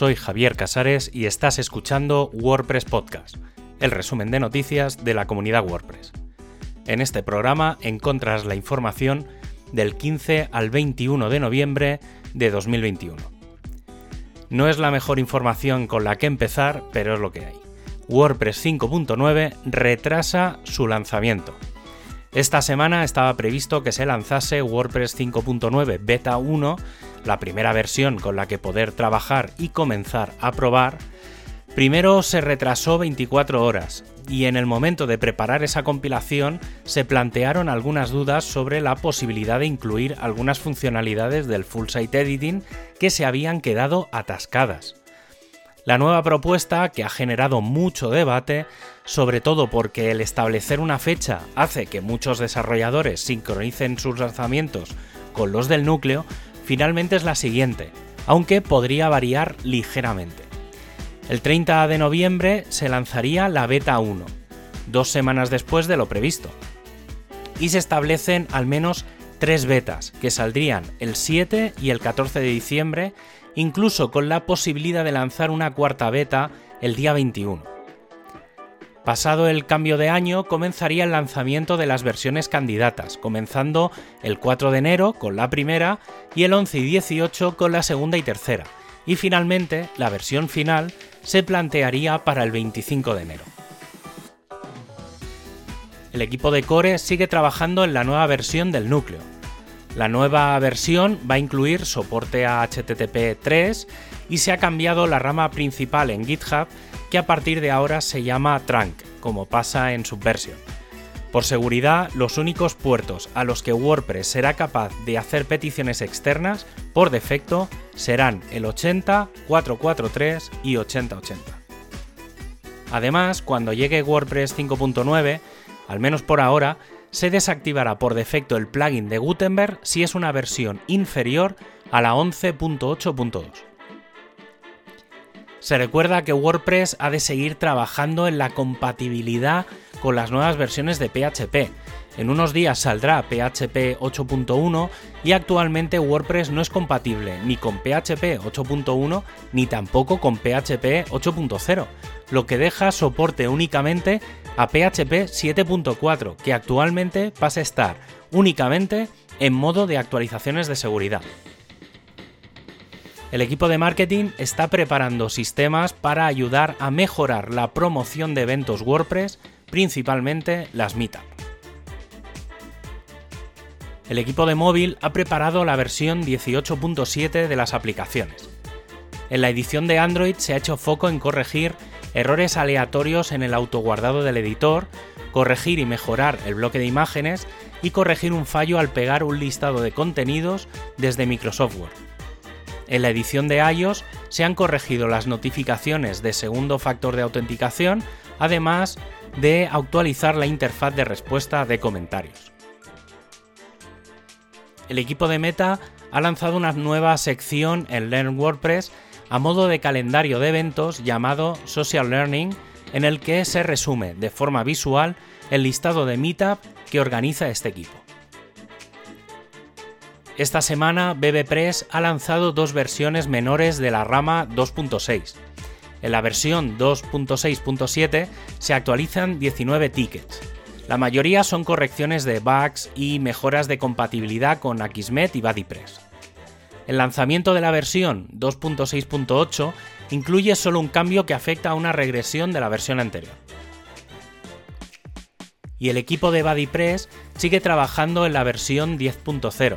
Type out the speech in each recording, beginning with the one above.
soy Javier Casares y estás escuchando WordPress Podcast, el resumen de noticias de la comunidad WordPress. En este programa encontrarás la información del 15 al 21 de noviembre de 2021. No es la mejor información con la que empezar, pero es lo que hay. WordPress 5.9 retrasa su lanzamiento. Esta semana estaba previsto que se lanzase WordPress 5.9 Beta 1, la primera versión con la que poder trabajar y comenzar a probar. Primero se retrasó 24 horas y en el momento de preparar esa compilación se plantearon algunas dudas sobre la posibilidad de incluir algunas funcionalidades del Full Site Editing que se habían quedado atascadas. La nueva propuesta, que ha generado mucho debate, sobre todo porque el establecer una fecha hace que muchos desarrolladores sincronicen sus lanzamientos con los del núcleo, finalmente es la siguiente, aunque podría variar ligeramente. El 30 de noviembre se lanzaría la beta 1, dos semanas después de lo previsto. Y se establecen al menos tres betas, que saldrían el 7 y el 14 de diciembre incluso con la posibilidad de lanzar una cuarta beta el día 21. Pasado el cambio de año, comenzaría el lanzamiento de las versiones candidatas, comenzando el 4 de enero con la primera y el 11 y 18 con la segunda y tercera, y finalmente la versión final se plantearía para el 25 de enero. El equipo de Core sigue trabajando en la nueva versión del núcleo, la nueva versión va a incluir soporte a HTTP 3 y se ha cambiado la rama principal en GitHub que a partir de ahora se llama Trunk, como pasa en Subversion. Por seguridad, los únicos puertos a los que WordPress será capaz de hacer peticiones externas por defecto serán el 80, 443 y 8080. Además, cuando llegue WordPress 5.9, al menos por ahora, se desactivará por defecto el plugin de Gutenberg si es una versión inferior a la 11.8.2. Se recuerda que WordPress ha de seguir trabajando en la compatibilidad con las nuevas versiones de PHP. En unos días saldrá PHP 8.1 y actualmente WordPress no es compatible ni con PHP 8.1 ni tampoco con PHP 8.0, lo que deja soporte únicamente a PHP 7.4, que actualmente pasa a estar únicamente en modo de actualizaciones de seguridad. El equipo de marketing está preparando sistemas para ayudar a mejorar la promoción de eventos WordPress, principalmente las Meetup. El equipo de móvil ha preparado la versión 18.7 de las aplicaciones. En la edición de Android se ha hecho foco en corregir errores aleatorios en el autoguardado del editor, corregir y mejorar el bloque de imágenes y corregir un fallo al pegar un listado de contenidos desde Microsoft Word. En la edición de iOS se han corregido las notificaciones de segundo factor de autenticación, además de actualizar la interfaz de respuesta de comentarios. El equipo de Meta ha lanzado una nueva sección en Learn WordPress a modo de calendario de eventos llamado Social Learning, en el que se resume de forma visual el listado de Meetup que organiza este equipo. Esta semana BBPress ha lanzado dos versiones menores de la rama 2.6. En la versión 2.6.7 se actualizan 19 tickets. La mayoría son correcciones de bugs y mejoras de compatibilidad con Akismet y BuddyPress. El lanzamiento de la versión 2.6.8 incluye solo un cambio que afecta a una regresión de la versión anterior. Y el equipo de BuddyPress sigue trabajando en la versión 10.0,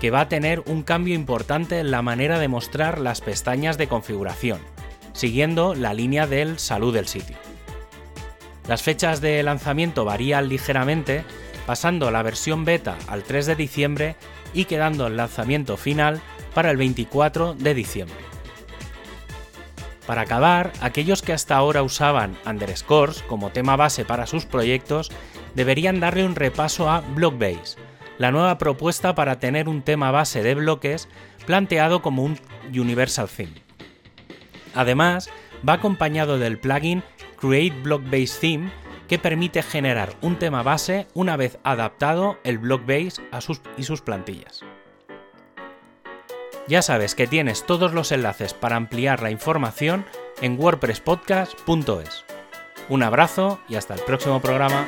que va a tener un cambio importante en la manera de mostrar las pestañas de configuración, siguiendo la línea del salud del sitio. Las fechas de lanzamiento varían ligeramente, pasando la versión beta al 3 de diciembre y quedando el lanzamiento final para el 24 de diciembre. Para acabar, aquellos que hasta ahora usaban underscores como tema base para sus proyectos deberían darle un repaso a Blockbase, la nueva propuesta para tener un tema base de bloques planteado como un Universal Theme. Además, va acompañado del plugin Create Blockbase Theme que permite generar un tema base una vez adaptado el Blockbase a sus, y sus plantillas. Ya sabes que tienes todos los enlaces para ampliar la información en wordpresspodcast.es. Un abrazo y hasta el próximo programa.